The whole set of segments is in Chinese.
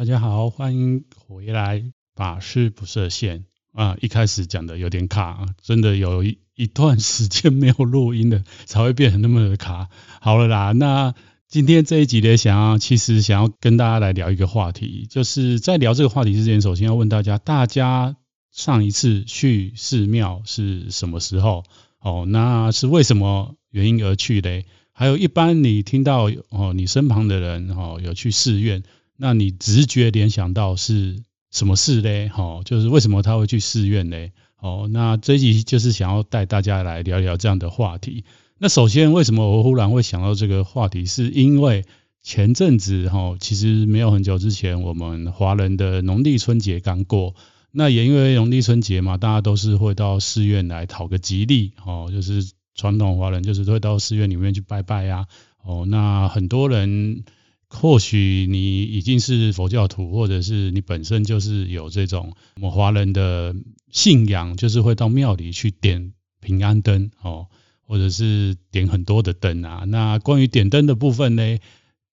大家好，欢迎回来，法师不设限啊！一开始讲的有点卡，真的有一一段时间没有录音了，才会变成那么的卡。好了啦，那今天这一集呢，想要其实想要跟大家来聊一个话题，就是在聊这个话题之前，首先要问大家，大家上一次去寺庙是什么时候？哦，那是为什么原因而去嘞？还有一般你听到哦，你身旁的人哦有去寺院，那你直觉联想到是什么事嘞？哦，就是为什么他会去寺院嘞？哦，那这一集就是想要带大家来聊聊这样的话题。那首先，为什么我忽然会想到这个话题？是因为前阵子哈，其实没有很久之前，我们华人的农历春节刚过，那也因为农历春节嘛，大家都是会到寺院来讨个吉利哦，就是。传统华人就是会到寺院里面去拜拜呀，哦，那很多人或许你已经是佛教徒，或者是你本身就是有这种我们华人的信仰，就是会到庙里去点平安灯哦，或者是点很多的灯啊。那关于点灯的部分呢，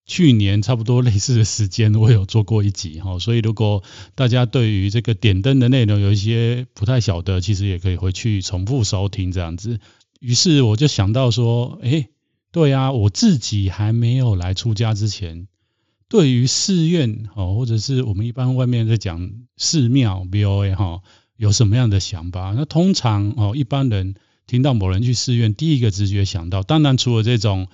去年差不多类似的时间我有做过一集哈，所以如果大家对于这个点灯的内容有一些不太晓得，其实也可以回去重复收听这样子。于是我就想到说，哎，对啊，我自己还没有来出家之前，对于寺院哦，或者是我们一般外面在讲寺庙 BOA 哈，有什么样的想法？那通常哦，一般人听到某人去寺院，第一个直觉想到，当然除了这种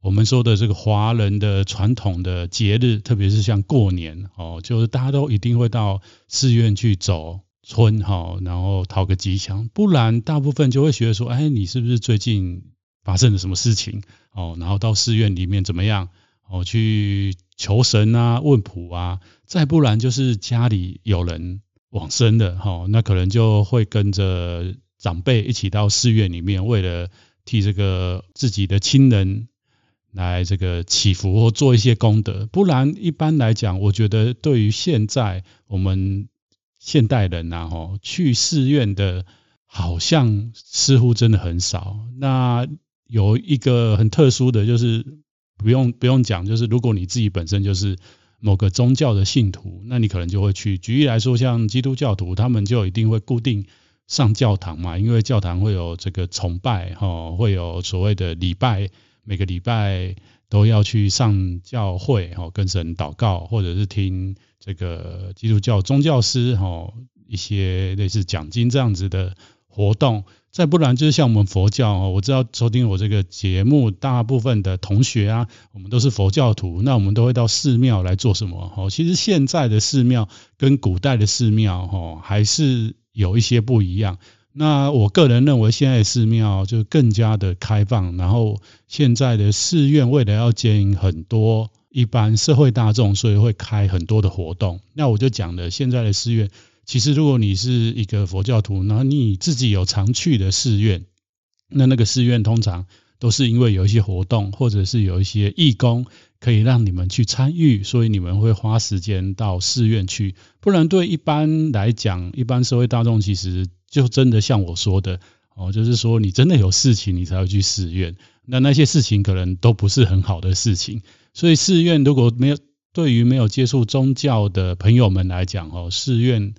我们说的这个华人的传统的节日，特别是像过年哦，就是大家都一定会到寺院去走。村哈，然后讨个吉祥，不然大部分就会觉得说，哎，你是不是最近发生了什么事情？哦，然后到寺院里面怎么样？哦，去求神啊，问卜啊，再不然就是家里有人往生的哈，那可能就会跟着长辈一起到寺院里面，为了替这个自己的亲人来这个祈福或做一些功德。不然一般来讲，我觉得对于现在我们。现代人呐，哦，去寺院的，好像似乎真的很少。那有一个很特殊的就是，不用不用讲，就是如果你自己本身就是某个宗教的信徒，那你可能就会去。举例来说，像基督教徒，他们就一定会固定上教堂嘛，因为教堂会有这个崇拜，哈，会有所谓的礼拜，每个礼拜都要去上教会，哈，跟神祷告，或者是听。这个基督教宗教师哈，一些类似讲经这样子的活动，再不然就是像我们佛教哦，我知道收听我这个节目，大部分的同学啊，我们都是佛教徒，那我们都会到寺庙来做什么？哈，其实现在的寺庙跟古代的寺庙哈，还是有一些不一样。那我个人认为，现在的寺庙就更加的开放，然后现在的寺院为了要接引很多。一般社会大众，所以会开很多的活动。那我就讲了，现在的寺院，其实如果你是一个佛教徒，那你自己有常去的寺院，那那个寺院通常都是因为有一些活动，或者是有一些义工可以让你们去参与，所以你们会花时间到寺院去。不然对一般来讲，一般社会大众其实就真的像我说的哦，就是说你真的有事情，你才会去寺院。那那些事情可能都不是很好的事情。所以寺院如果没有对于没有接触宗教的朋友们来讲哦，寺院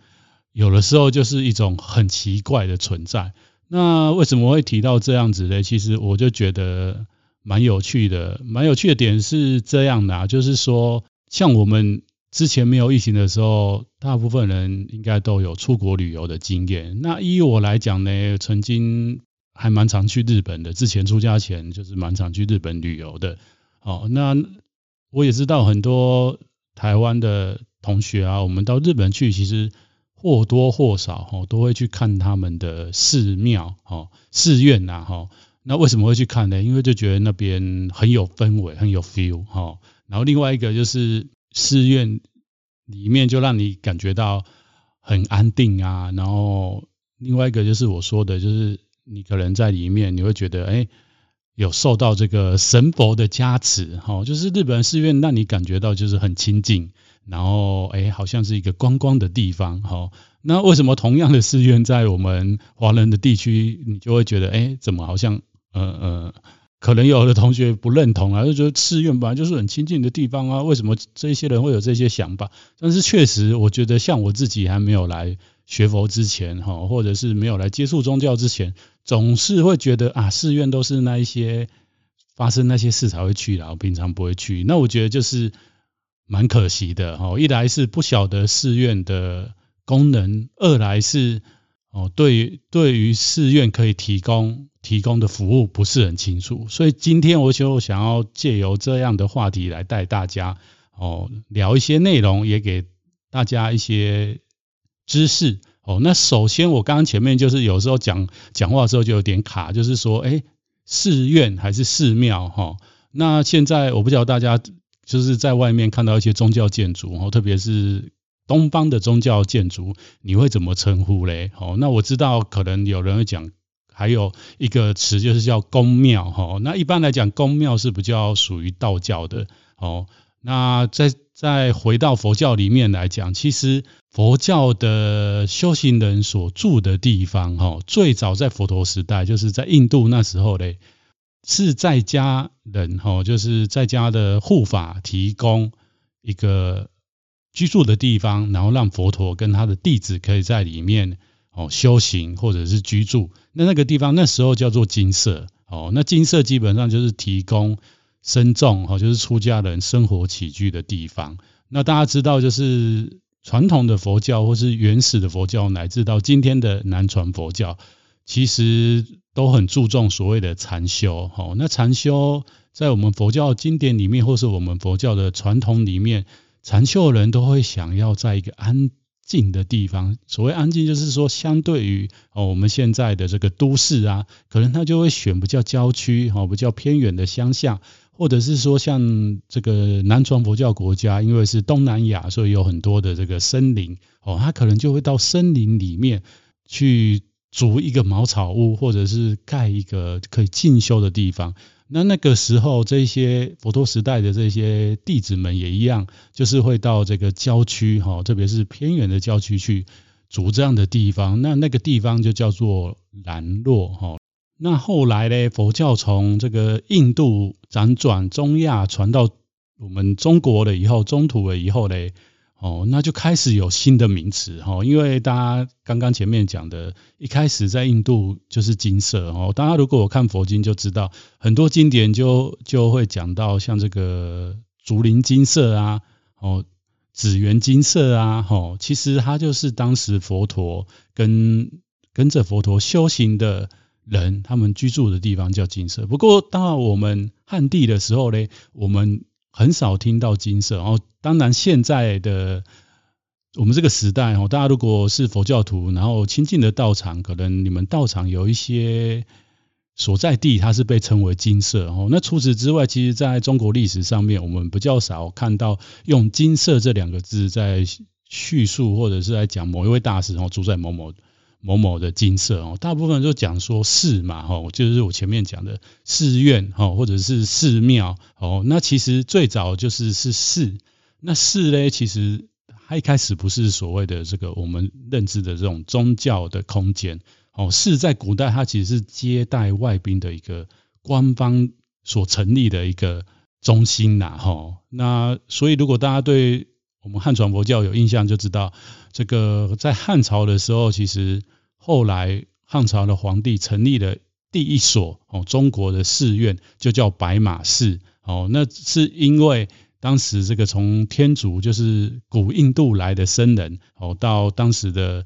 有的时候就是一种很奇怪的存在。那为什么会提到这样子呢？其实我就觉得蛮有趣的，蛮有趣的点是这样的啊，就是说像我们之前没有疫情的时候，大部分人应该都有出国旅游的经验。那依我来讲呢，曾经还蛮常去日本的，之前出家前就是蛮常去日本旅游的。哦，那。我也知道很多台湾的同学啊，我们到日本去，其实或多或少哈都会去看他们的寺庙哈寺院呐哈。那为什么会去看呢？因为就觉得那边很有氛围，很有 feel 哈。然后另外一个就是寺院里面就让你感觉到很安定啊。然后另外一个就是我说的，就是你可能在里面你会觉得哎。有受到这个神佛的加持，哈，就是日本寺院让你感觉到就是很亲近，然后哎，好像是一个观光的地方，哈。那为什么同样的寺院在我们华人的地区，你就会觉得哎，怎么好像呃呃可能有的同学不认同啊，就觉得寺院本来就是很清净的地方啊，为什么这些人会有这些想法？但是确实，我觉得像我自己还没有来学佛之前，哈，或者是没有来接触宗教之前，总是会觉得啊，寺院都是那一些发生那些事才会去的，我平常不会去。那我觉得就是蛮可惜的，哈，一来是不晓得寺院的功能，二来是哦，对于对于寺院可以提供。提供的服务不是很清楚，所以今天我就想要借由这样的话题来带大家哦聊一些内容，也给大家一些知识哦。那首先我刚刚前面就是有时候讲讲话的时候就有点卡，就是说哎，寺院还是寺庙哈？那现在我不知道大家就是在外面看到一些宗教建筑哦，特别是东方的宗教建筑，你会怎么称呼嘞？哦，那我知道可能有人会讲。还有一个词就是叫宫庙哈，那一般来讲，宫庙是比较属于道教的哦。那再再回到佛教里面来讲，其实佛教的修行人所住的地方哈，最早在佛陀时代，就是在印度那时候嘞，是在家人哈，就是在家的护法提供一个居住的地方，然后让佛陀跟他的弟子可以在里面。哦，修行或者是居住，那那个地方那时候叫做精舍。哦，那精舍基本上就是提供僧众，哦，就是出家人生活起居的地方。那大家知道，就是传统的佛教或是原始的佛教，乃至到今天的南传佛教，其实都很注重所谓的禅修。哦，那禅修在我们佛教经典里面，或是我们佛教的传统里面，禅修的人都会想要在一个安。静的地方，所谓安静，就是说，相对于哦，我们现在的这个都市啊，可能他就会选比较郊区、哦比较偏远的乡下，或者是说像这个南传佛教国家，因为是东南亚，所以有很多的这个森林哦，他可能就会到森林里面去筑一个茅草屋，或者是盖一个可以进修的地方。那那个时候，这些佛陀时代的这些弟子们也一样，就是会到这个郊区哈，特别是偏远的郊区去住这样的地方。那那个地方就叫做兰若哈。那后来呢，佛教从这个印度辗转中亚传到我们中国了以后，中土了以后呢。哦，那就开始有新的名词哈，因为大家刚刚前面讲的，一开始在印度就是金色哦。大家如果我看佛经就知道，很多经典就就会讲到像这个竹林金色啊，哦，紫园金色啊，哦，其实它就是当时佛陀跟跟着佛陀修行的人，他们居住的地方叫金色。不过到我们汉地的时候呢，我们很少听到精舍哦，当然现在的我们这个时代哦，大家如果是佛教徒，然后亲近的道场，可能你们道场有一些所在地，它是被称为金色哦。那除此之外，其实在中国历史上面，我们比较少看到用金色这两个字在叙述，或者是在讲某一位大师哦住在某某。某某的金色哦，大部分都讲说寺嘛，哈，就是我前面讲的寺院哈，或者是寺庙哦。那其实最早就是是寺，那寺呢，其实它一开始不是所谓的这个我们认知的这种宗教的空间哦。寺在古代它其实是接待外宾的一个官方所成立的一个中心呐，哈。那所以如果大家对我们汉传佛教有印象，就知道这个在汉朝的时候，其实。后来汉朝的皇帝成立了第一所哦中国的寺院，就叫白马寺哦。那是因为当时这个从天竺就是古印度来的僧人哦，到当时的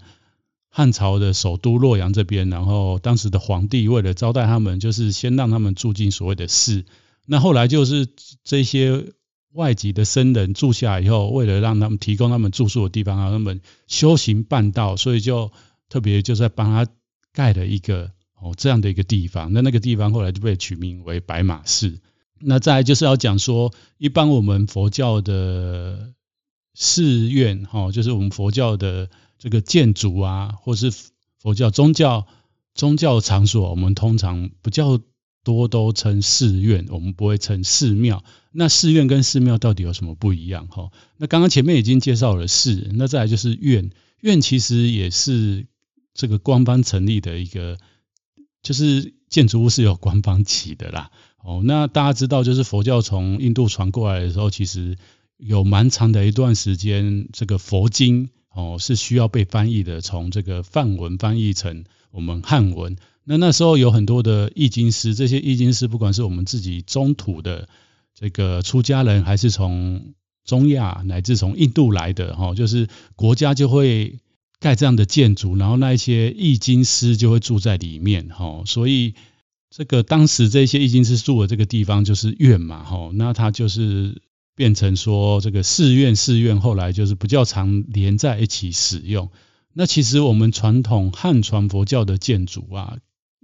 汉朝的首都洛阳这边，然后当时的皇帝为了招待他们，就是先让他们住进所谓的寺。那后来就是这些外籍的僧人住下以后，为了让他们提供他们住宿的地方，让他们修行办道，所以就。特别就是在帮他盖了一个哦这样的一个地方，那那个地方后来就被取名为白马寺。那再来就是要讲说，一般我们佛教的寺院哈，就是我们佛教的这个建筑啊，或是佛教宗教宗教场所，我们通常不叫多都称寺院，我们不会称寺庙。那寺院跟寺庙到底有什么不一样哈？那刚刚前面已经介绍了寺，那再来就是院，院其实也是。这个官方成立的一个，就是建筑物是由官方起的啦。哦，那大家知道，就是佛教从印度传过来的时候，其实有蛮长的一段时间，这个佛经哦是需要被翻译的，从这个梵文翻译成我们汉文。那那时候有很多的译经师，这些译经师不管是我们自己中土的这个出家人，还是从中亚乃至从印度来的，哈，就是国家就会盖这样的建筑，然后那一些译经师就会住在里面，哈，所以。这个当时这些译经师住的这个地方就是院嘛，吼，那它就是变成说这个寺院，寺院后来就是比较常连在一起使用。那其实我们传统汉传佛教的建筑啊，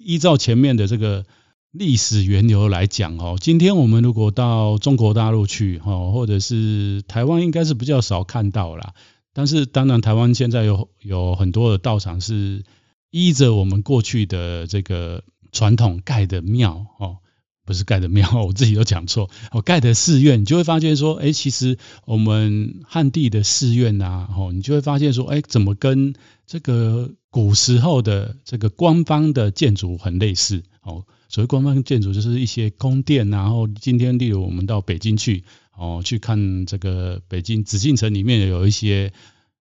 依照前面的这个历史源流来讲，哦，今天我们如果到中国大陆去，哈，或者是台湾，应该是比较少看到啦。但是当然，台湾现在有有很多的道场是依着我们过去的这个。传统盖的庙哦，不是盖的庙，我自己都讲错。我盖的寺院，你就会发现说，哎，其实我们汉地的寺院呐，哦，你就会发现说，哎，怎么跟这个古时候的这个官方的建筑很类似？哦，所谓官方建筑就是一些宫殿，然后今天例如我们到北京去，哦，去看这个北京紫禁城里面有一些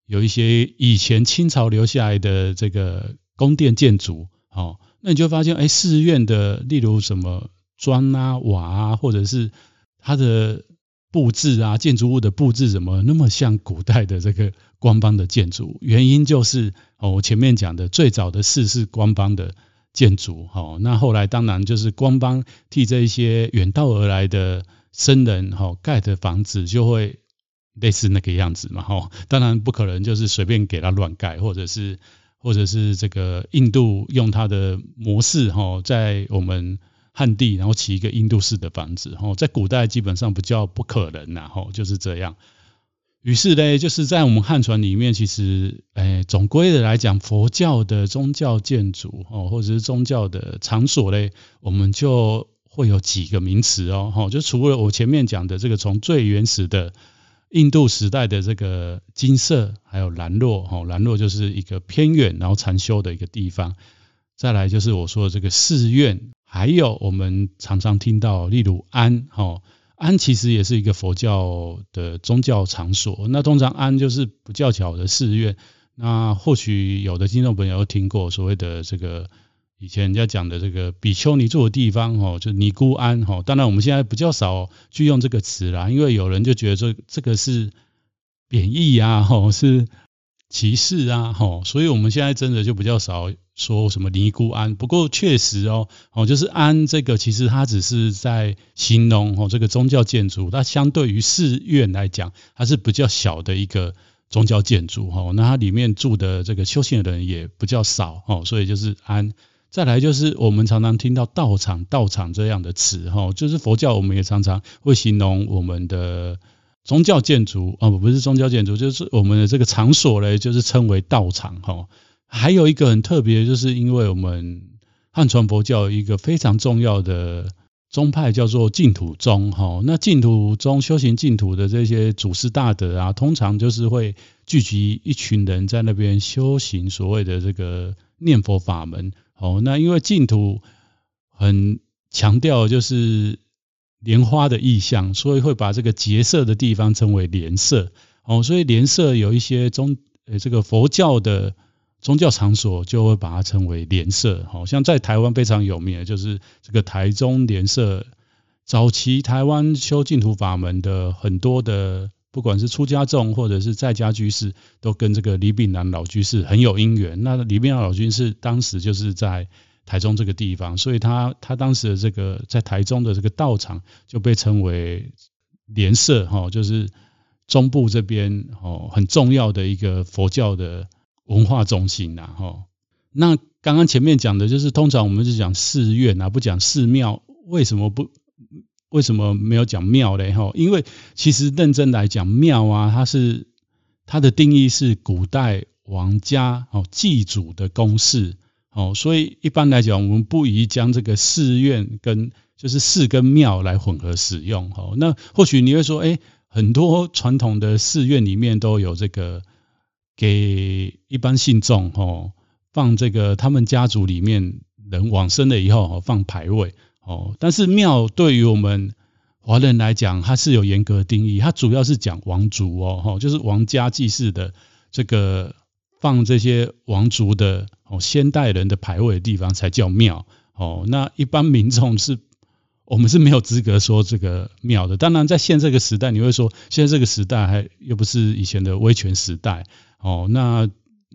有一些以前清朝留下来的这个宫殿建筑，哦。那你就发现，哎，寺院的，例如什么砖啊、瓦啊，或者是它的布置啊，建筑物的布置，怎么那么像古代的这个官方的建筑？原因就是，哦，我前面讲的，最早的寺是官方的建筑，哦，那后来当然就是官方替这一些远道而来的僧人，哦，盖的房子就会类似那个样子嘛，哦，当然不可能就是随便给他乱盖，或者是。或者是这个印度用它的模式哈，在我们旱地，然后起一个印度式的房子吼，在古代基本上不叫不可能呐哈，就是这样。于是呢，就是在我们汉传里面，其实诶，总归的来讲，佛教的宗教建筑哦，或者是宗教的场所嘞，我们就会有几个名词哦，哈，就除了我前面讲的这个从最原始的。印度时代的这个精舍，还有兰若，哈，兰若就是一个偏远然后禅修的一个地方。再来就是我说的这个寺院，还有我们常常听到，例如庵，哈，庵其实也是一个佛教的宗教场所。那通常庵就是不叫巧的寺院。那或许有的听众朋友都听过所谓的这个。以前人家讲的这个比丘尼住的地方，哦，就尼姑庵，哈。当然，我们现在比较少去用这个词啦，因为有人就觉得这这个是贬义啊，哈，是歧视啊，哈。所以我们现在真的就比较少说什么尼姑庵。不过确实哦，哦，就是庵这个，其实它只是在形容哦这个宗教建筑，它相对于寺院来讲，它是比较小的一个宗教建筑，哈。那它里面住的这个修行的人也比较少，哦，所以就是庵。再来就是我们常常听到道场、道场这样的词，哈，就是佛教我们也常常会形容我们的宗教建筑，哦，不是宗教建筑，就是我们的这个场所嘞，就是称为道场，哈。还有一个很特别，就是因为我们汉传佛教一个非常重要的宗派叫做净土宗，哈。那净土宗修行净土的这些祖师大德啊，通常就是会聚集一群人在那边修行所谓的这个念佛法门。哦，那因为净土很强调就是莲花的意象，所以会把这个结色的地方称为莲社。哦，所以莲社有一些宗呃这个佛教的宗教场所，就会把它称为莲社。好像在台湾非常有名的就是这个台中莲社。早期台湾修净土法门的很多的。不管是出家众或者是在家居士，都跟这个李炳南老居士很有因缘。那李炳南老居士当时就是在台中这个地方，所以他他当时的这个在台中的这个道场就被称为莲社哈，就是中部这边哦很重要的一个佛教的文化中心呐哈。那刚刚前面讲的就是通常我们是讲寺院啊，不讲寺庙，为什么不？为什么没有讲庙嘞？哈，因为其实认真来讲，庙啊，它是它的定义是古代王家哦祭祖的宫室哦，所以一般来讲，我们不宜将这个寺院跟就是寺跟庙来混合使用哦。那或许你会说，哎，很多传统的寺院里面都有这个给一般信众哦放这个他们家族里面人往生了以后哦放牌位。哦。但是庙对于我们华人来讲，它是有严格定义，它主要是讲王族哦，哈，就是王家祭祀的这个放这些王族的哦先代人的牌位的地方才叫庙哦。那一般民众是。我们是没有资格说这个庙的。当然，在现在这个时代，你会说现在这个时代还又不是以前的威权时代哦。那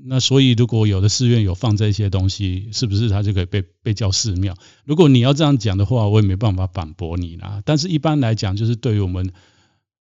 那所以，如果有的寺院有放这些东西，是不是它就可以被被叫寺庙？如果你要这样讲的话，我也没办法反驳你啦。但是一般来讲，就是对于我们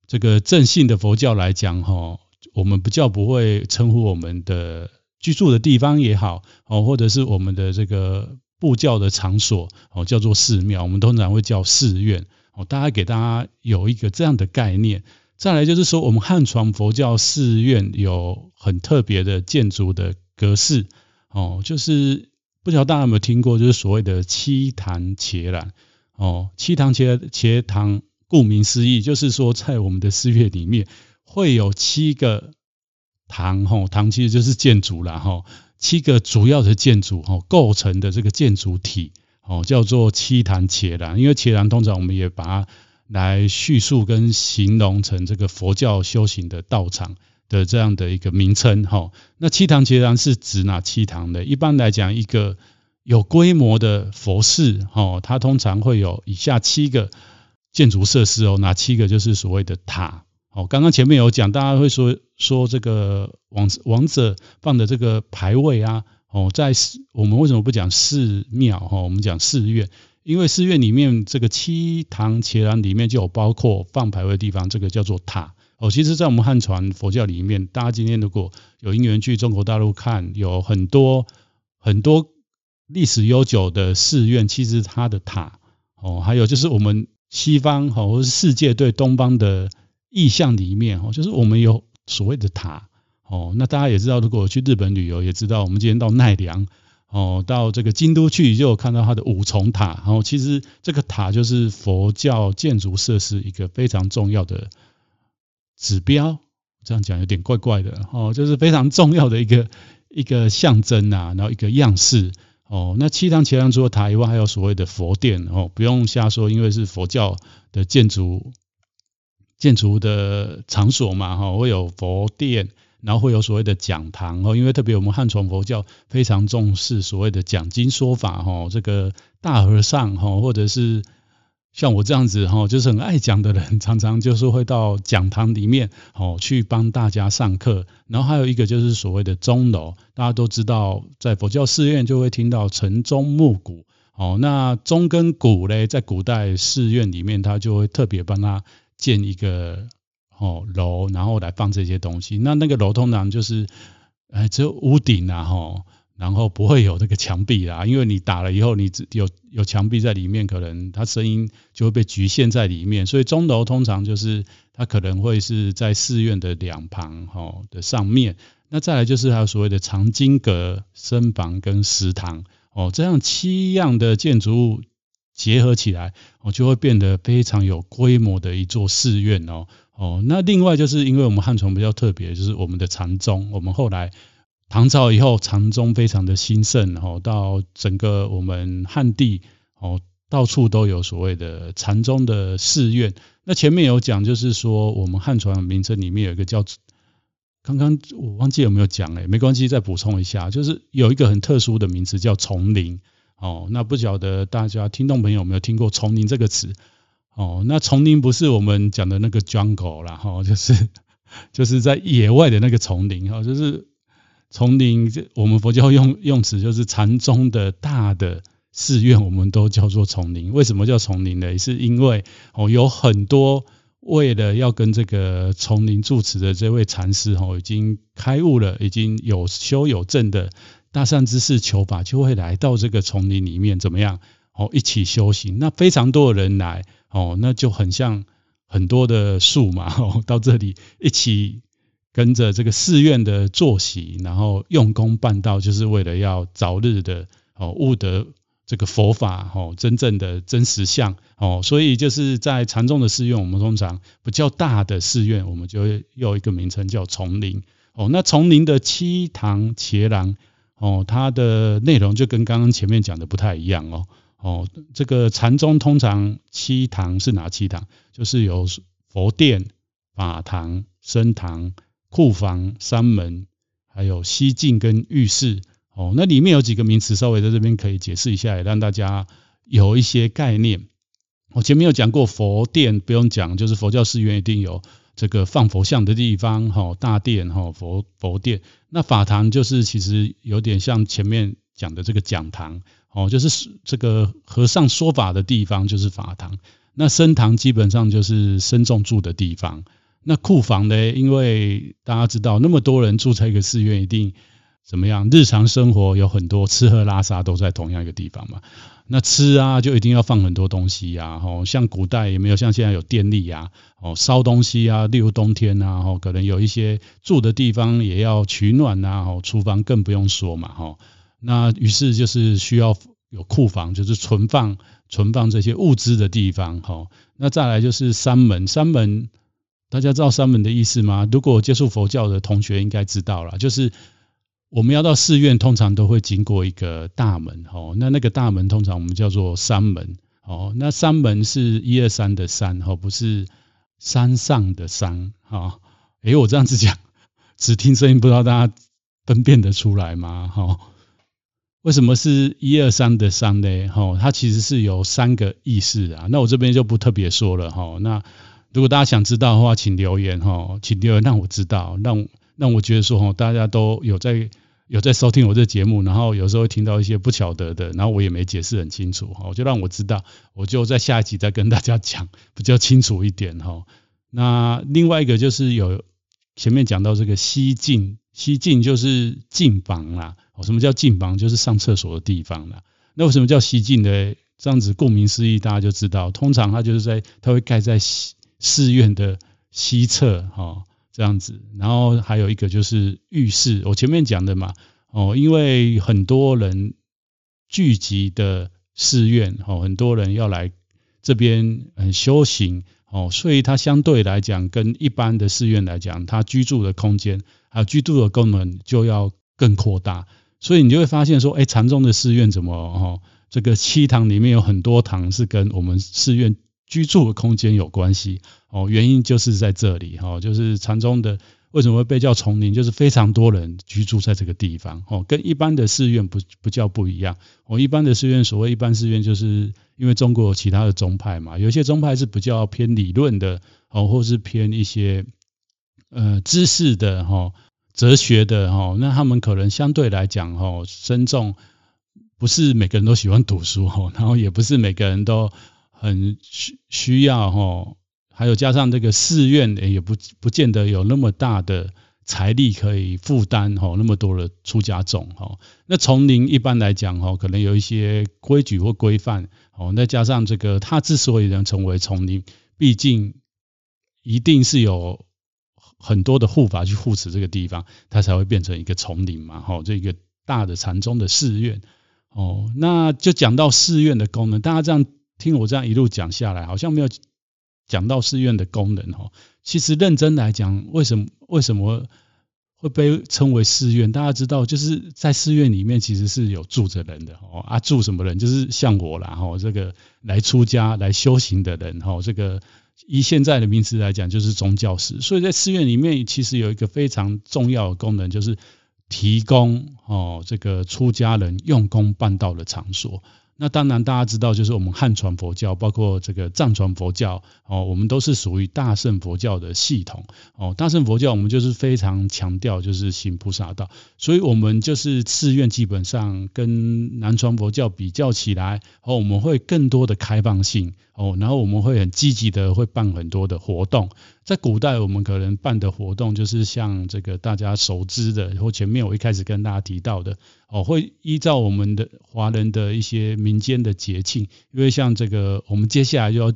这个正信的佛教来讲，哈，我们不叫不会称呼我们的居住的地方也好，哦，或者是我们的这个。布教的场所哦，叫做寺庙，我们通常会叫寺院哦。大家给大家有一个这样的概念。再来就是说，我们汉传佛教寺院有很特别的建筑的格式哦，就是不知道大家有没有听过，就是所谓的七堂伽蓝哦。七堂伽伽堂，顾名思义，就是说在我们的寺院里面会有七个堂吼，堂其实就是建筑啦吼。七个主要的建筑哈构成的这个建筑体哦，叫做七堂伽蓝。因为伽蓝通常我们也把它来叙述跟形容成这个佛教修行的道场的这样的一个名称哈。那七堂伽蓝是指哪七堂呢？一般来讲，一个有规模的佛寺哈，它通常会有以下七个建筑设施哦，哪七个就是所谓的塔。哦，刚刚前面有讲，大家会说说这个王王者放的这个牌位啊，哦，在寺我们为什么不讲寺庙哈？我们讲寺院，因为寺院里面这个七堂伽蓝里面就有包括放牌位的地方，这个叫做塔。哦，其实，在我们汉传佛教里面，大家今天如果有因缘去中国大陆看，有很多很多历史悠久的寺院，其实它的塔哦，还有就是我们西方哈或是世界对东方的。意象里面哦，就是我们有所谓的塔哦。那大家也知道，如果去日本旅游，也知道我们今天到奈良哦，到这个京都去，就有看到它的五重塔。然后其实这个塔就是佛教建筑设施一个非常重要的指标。这样讲有点怪怪的哦，就是非常重要的一个一个象征啊，然后一个样式哦。那七堂伽蓝除了塔以外，还有所谓的佛殿哦，不用瞎说，因为是佛教的建筑。建筑的场所嘛，哈，会有佛殿，然后会有所谓的讲堂哦，因为特别我们汉传佛教非常重视所谓的讲经说法哈，这个大和尚哈，或者是像我这样子哈，就是很爱讲的人，常常就是会到讲堂里面哦去帮大家上课。然后还有一个就是所谓的钟楼，大家都知道，在佛教寺院就会听到晨钟暮鼓哦，那钟跟鼓嘞，在古代寺院里面，他就会特别帮他。建一个哦楼，然后来放这些东西。那那个楼通常就是，哎，只有屋顶啊，吼，然后不会有那个墙壁啦。因为你打了以后，你只有有墙壁在里面，可能它声音就会被局限在里面。所以钟楼通常就是它可能会是在寺院的两旁，吼的上面。那再来就是还有所谓的藏经阁、僧房跟食堂，哦，这样七样的建筑物。结合起来，哦，就会变得非常有规模的一座寺院哦哦。那另外就是因为我们汉传比较特别，就是我们的禅宗。我们后来唐朝以后，禅宗非常的兴盛哦，到整个我们汉地哦，到处都有所谓的禅宗的寺院。那前面有讲，就是说我们汉传名称里面有一个叫，刚刚我忘记有没有讲诶，没关系，再补充一下，就是有一个很特殊的名词叫丛林。哦，那不晓得大家听众朋友有没有听过“丛林”这个词？哦，那丛林不是我们讲的那个 jungle 啦，哈，就是就是在野外的那个丛林，哈，就是丛林。我们佛教用用词就是禅宗的大的寺院，我们都叫做丛林。为什么叫丛林呢？是因为哦，有很多为了要跟这个丛林住持的这位禅师，哦，已经开悟了，已经有修有证的。大善知识求法就会来到这个丛林里面，怎么样？哦，一起修行。那非常多的人来，哦，那就很像很多的树嘛，哦，到这里一起跟着这个寺院的作息，然后用功办道，就是为了要早日的哦悟得这个佛法，哦，真正的真实相，哦，所以就是在禅宗的寺院，我们通常比较大的寺院，我们就会用一个名称叫丛林。哦，那丛林的七堂伽蓝。哦，它的内容就跟刚刚前面讲的不太一样哦。哦，这个禅宗通常七堂是哪七堂？就是有佛殿、法堂、僧堂、库房、三门，还有西境跟浴室。哦，那里面有几个名词，稍微在这边可以解释一下，也让大家有一些概念。我前面有讲过佛殿，不用讲，就是佛教寺院一定有这个放佛像的地方，哈，大殿，哈，佛佛殿。那法堂就是其实有点像前面讲的这个讲堂，哦，就是这个和尚说法的地方，就是法堂。那僧堂基本上就是僧众住的地方。那库房呢？因为大家知道那么多人住在一个寺院，一定。怎么样？日常生活有很多吃喝拉撒都在同样一个地方嘛。那吃啊，就一定要放很多东西呀。哦，像古代也没有像现在有电力呀。哦，烧东西啊，例如冬天啊，哦，可能有一些住的地方也要取暖呐。哦，厨房更不用说嘛。哦，那于是就是需要有库房，就是存放存放这些物资的地方。哈，那再来就是山门，山门大家知道山门的意思吗？如果接触佛教的同学应该知道了，就是。我们要到寺院，通常都会经过一个大门，哈，那那个大门通常我们叫做山门，哦，那山门是一二三的山，哈，不是山上的山，哈，诶，我这样子讲，只听声音，不知道大家分辨得出来吗？哈，为什么是一二三的三呢？哈，它其实是有三个意思啊，那我这边就不特别说了，哈，那如果大家想知道的话，请留言，哈，请留言让我知道，让。那我觉得说，大家都有在有在收听我这节目，然后有时候会听到一些不晓得的，然后我也没解释很清楚，哈，就让我知道，我就在下一集再跟大家讲 比较清楚一点，哈。那另外一个就是有前面讲到这个西境，西境就是净房啦，哦什么叫净房？就是上厕所的地方啦。那为什么叫西境呢？这样子顾名思义，大家就知道，通常它就是在它会盖在西寺院的西侧，哈。这样子，然后还有一个就是浴室，我前面讲的嘛，哦，因为很多人聚集的寺院，哦，很多人要来这边嗯修行，哦，所以它相对来讲跟一般的寺院来讲，它居住的空间啊居住的功能就要更扩大，所以你就会发现说，哎，禅宗的寺院怎么哦，这个七堂里面有很多堂是跟我们寺院。居住的空间有关系。哦，原因就是在这里哈，就是禅宗的为什么会被叫丛林，就是非常多人居住在这个地方。哦，跟一般的寺院不不叫不一样。哦，一般的寺院所谓一般寺院，就是因为中国有其他的宗派嘛，有些宗派是比较偏理论的哦，或是偏一些呃知识的哈、哲学的哈，那他们可能相对来讲哈，僧众不是每个人都喜欢读书哈，然后也不是每个人都。很需需要哈，还有加上这个寺院也不不见得有那么大的财力可以负担哈那么多的出家众哈。那丛林一般来讲哈，可能有一些规矩或规范哦。那加上这个，它之所以能成为丛林，毕竟一定是有很多的护法去护持这个地方，它才会变成一个丛林嘛哈。这个大的禅宗的寺院哦，那就讲到寺院的功能，大家这样。听我这样一路讲下来，好像没有讲到寺院的功能哈。其实认真来讲，为什么为什么会被称为寺院？大家知道，就是在寺院里面其实是有住着人的哦。啊，住什么人？就是像我啦哈，这个来出家来修行的人哈。这个以现在的名词来讲，就是宗教师。所以在寺院里面，其实有一个非常重要的功能，就是提供哦这个出家人用功办道的场所。那当然，大家知道，就是我们汉传佛教，包括这个藏传佛教，哦，我们都是属于大乘佛教的系统，哦，大乘佛教我们就是非常强调就是行菩萨道，所以我们就是寺院基本上跟南传佛教比较起来，哦，我们会更多的开放性，哦，然后我们会很积极的会办很多的活动。在古代，我们可能办的活动就是像这个大家熟知的，或前面我一开始跟大家提到的，哦，会依照我们的华人的一些民间的节庆，因为像这个，我们接下来就要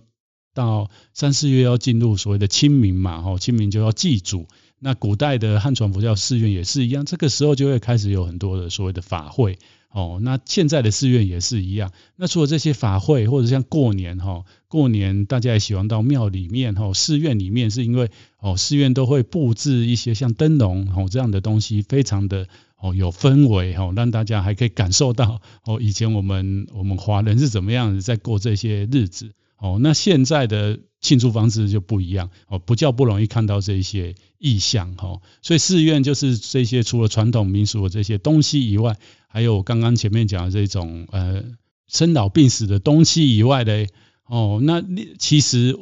到三四月要进入所谓的清明嘛，哦，清明就要祭祖，那古代的汉传佛教寺院也是一样，这个时候就会开始有很多的所谓的法会。哦，那现在的寺院也是一样。那除了这些法会，或者像过年哈，过年大家也喜欢到庙里面哈，寺院里面是因为哦，寺院都会布置一些像灯笼哦这样的东西，非常的哦有氛围哈，让大家还可以感受到哦以前我们我们华人是怎么样子在过这些日子。哦，那现在的庆祝方式就不一样哦，不叫不容易看到这些意象哈，所以寺院就是这些除了传统民俗的这些东西以外，还有刚刚前面讲的这种呃生老病死的东西以外的哦，那其实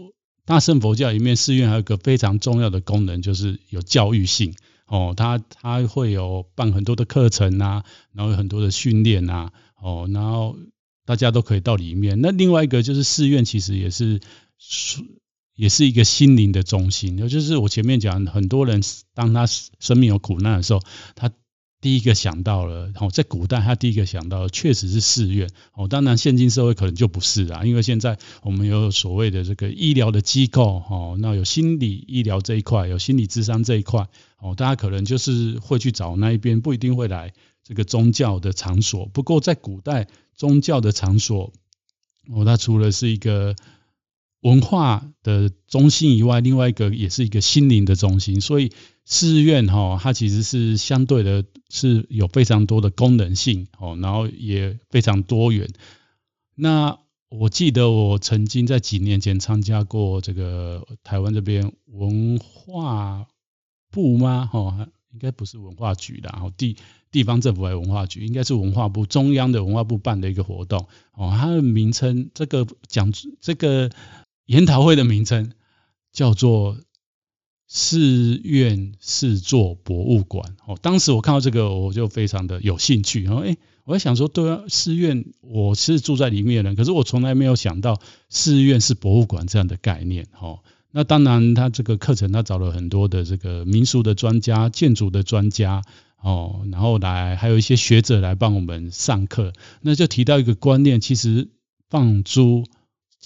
大乘佛教里面寺院还有一个非常重要的功能，就是有教育性哦，它它会有办很多的课程啊，然后有很多的训练啊，哦，然后。大家都可以到里面。那另外一个就是寺院，其实也是也是一个心灵的中心。就是我前面讲，很多人当他生命有苦难的时候，他第一个想到了。然哦，在古代他第一个想到的确实是寺院。哦，当然现今社会可能就不是啊，因为现在我们有所谓的这个医疗的机构。哦，那有心理医疗这一块，有心理智商这一块。哦，大家可能就是会去找那一边，不一定会来这个宗教的场所。不过在古代。宗教的场所，哦，它除了是一个文化的中心以外，另外一个也是一个心灵的中心。所以寺院哈，它其实是相对的，是有非常多的功能性哦，然后也非常多元。那我记得我曾经在几年前参加过这个台湾这边文化部吗？哈。应该不是文化局的，然后地地方政府还是文化局，应该是文化部中央的文化部办的一个活动哦。它的名称，这个讲这个研讨会的名称叫做寺院是座博物馆哦。当时我看到这个，我就非常的有兴趣。然后哎，我在想说，对啊，寺院我是住在里面的，可是我从来没有想到寺院是博物馆这样的概念哦。那当然，他这个课程他找了很多的这个民俗的专家、建筑的专家哦，然后来还有一些学者来帮我们上课。那就提到一个观念，其实放租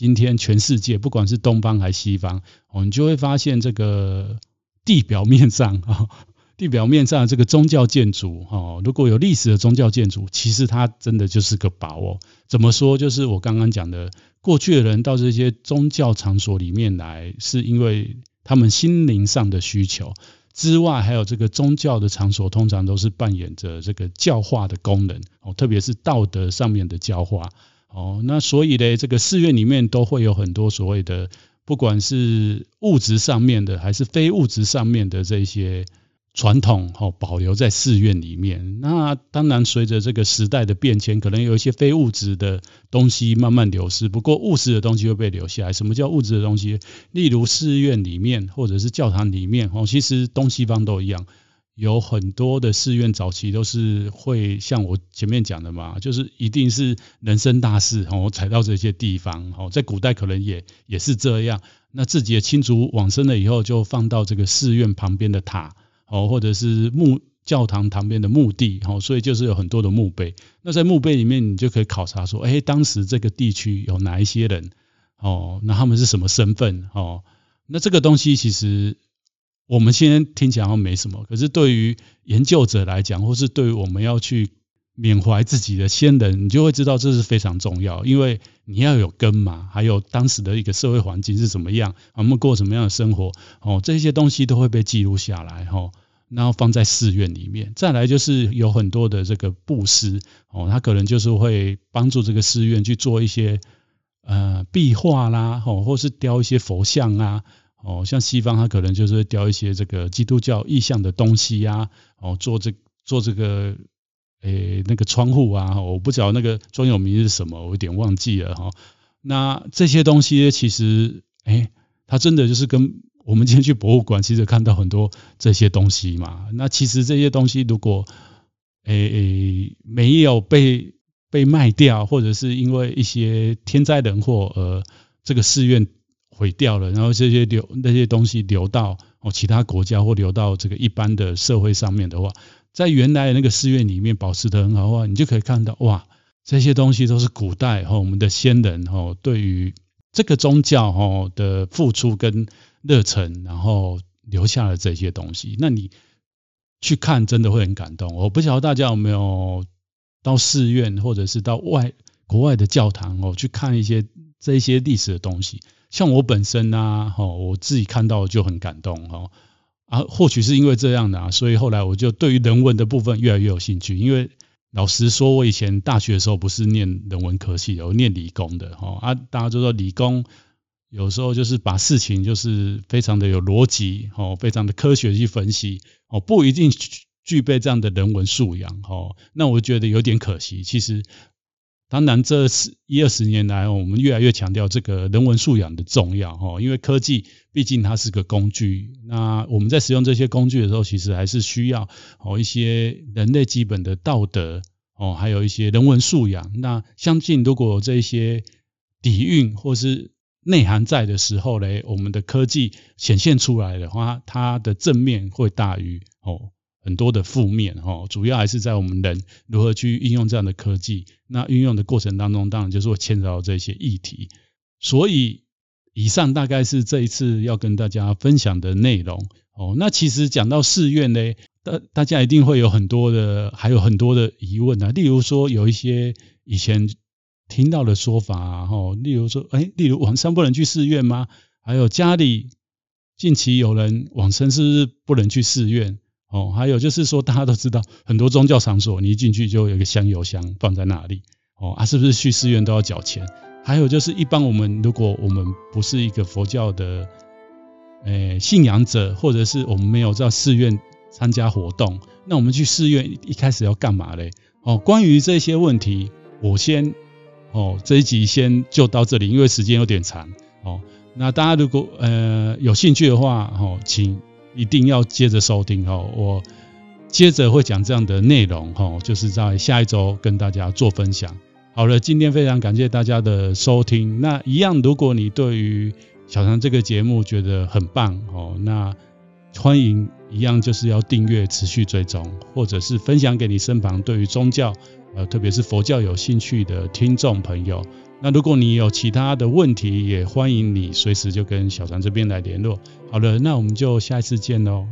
今天全世界，不管是东方还是西方，哦，你就会发现这个地表面上啊，地表面上这个宗教建筑哦，如果有历史的宗教建筑，其实它真的就是个宝哦。怎么说？就是我刚刚讲的。过去的人到这些宗教场所里面来，是因为他们心灵上的需求之外，还有这个宗教的场所通常都是扮演着这个教化的功能哦，特别是道德上面的教化哦。那所以呢，这个寺院里面都会有很多所谓的，不管是物质上面的，还是非物质上面的这些。传统哈保留在寺院里面，那当然随着这个时代的变迁，可能有一些非物质的东西慢慢流失，不过物质的东西会被留下来。什么叫物质的东西？例如寺院里面或者是教堂里面哦，其实东西方都一样，有很多的寺院早期都是会像我前面讲的嘛，就是一定是人生大事哦，才到这些地方哦，在古代可能也也是这样。那自己的亲族往生了以后，就放到这个寺院旁边的塔。哦，或者是墓教堂旁边的墓地，哦，所以就是有很多的墓碑。那在墓碑里面，你就可以考察说，哎，当时这个地区有哪一些人，哦，那他们是什么身份，哦，那这个东西其实我们现在听起来好像没什么，可是对于研究者来讲，或是对于我们要去缅怀自己的先人，你就会知道这是非常重要，因为你要有根嘛，还有当时的一个社会环境是怎么样，我们过什么样的生活，哦，这些东西都会被记录下来，哦。然后放在寺院里面，再来就是有很多的这个布施哦，他可能就是会帮助这个寺院去做一些呃壁画啦，哦，或是雕一些佛像啊，哦，像西方他可能就是会雕一些这个基督教意象的东西呀，哦，做这做这个诶那个窗户啊，我不知道那个专有名是什么，我有点忘记了哈。那这些东西其实诶，它真的就是跟。我们今天去博物馆，其实看到很多这些东西嘛。那其实这些东西如果诶诶没有被被卖掉，或者是因为一些天灾人祸而这个寺院毁掉了，然后这些流那些东西流到哦其他国家或流到这个一般的社会上面的话，在原来那个寺院里面保持得很好的话，你就可以看到哇，这些东西都是古代哈我们的先人哈对于这个宗教哈的付出跟热忱，然后留下了这些东西。那你去看，真的会很感动。我不晓得大家有没有到寺院，或者是到外国外的教堂哦，去看一些这些历史的东西。像我本身啊，哈，我自己看到就很感动哈。啊，或许是因为这样的，所以后来我就对于人文的部分越来越有兴趣。因为老实说，我以前大学的时候不是念人文科系的，我念理工的哈。啊，大家都说理工有时候就是把事情就是非常的有逻辑哦，非常的科学去分析哦，不一定具备这样的人文素养哦。那我觉得有点可惜。其实。当然，这十一二十年来，我们越来越强调这个人文素养的重要哈，因为科技毕竟它是个工具。那我们在使用这些工具的时候，其实还是需要哦一些人类基本的道德哦，还有一些人文素养。那相信如果这些底蕴或是内涵在的时候嘞，我们的科技显现出来的话，它的正面会大于哦。很多的负面哈，主要还是在我们人如何去运用这样的科技。那运用的过程当中，当然就是会牵扯到这些议题。所以，以上大概是这一次要跟大家分享的内容哦。那其实讲到寺院呢，大大家一定会有很多的，还有很多的疑问啊。例如说，有一些以前听到的说法啊，例如说，哎，例如往生不能去寺院吗？还有家里近期有人往生，是不是不能去寺院？哦，还有就是说，大家都知道很多宗教场所，你一进去就有一个香油箱放在那里，哦啊，是不是去寺院都要缴钱？还有就是，一般我们如果我们不是一个佛教的，诶信仰者，或者是我们没有在寺院参加活动，那我们去寺院一开始要干嘛嘞？哦，关于这些问题，我先哦这一集先就到这里，因为时间有点长哦。那大家如果呃有兴趣的话，哦，请。一定要接着收听哦，我接着会讲这样的内容哈，就是在下一周跟大家做分享。好了，今天非常感谢大家的收听。那一样，如果你对于小唐这个节目觉得很棒哦，那欢迎一样就是要订阅、持续追踪，或者是分享给你身旁对于宗教呃，特别是佛教有兴趣的听众朋友。那如果你有其他的问题，也欢迎你随时就跟小张这边来联络。好了，那我们就下一次见喽。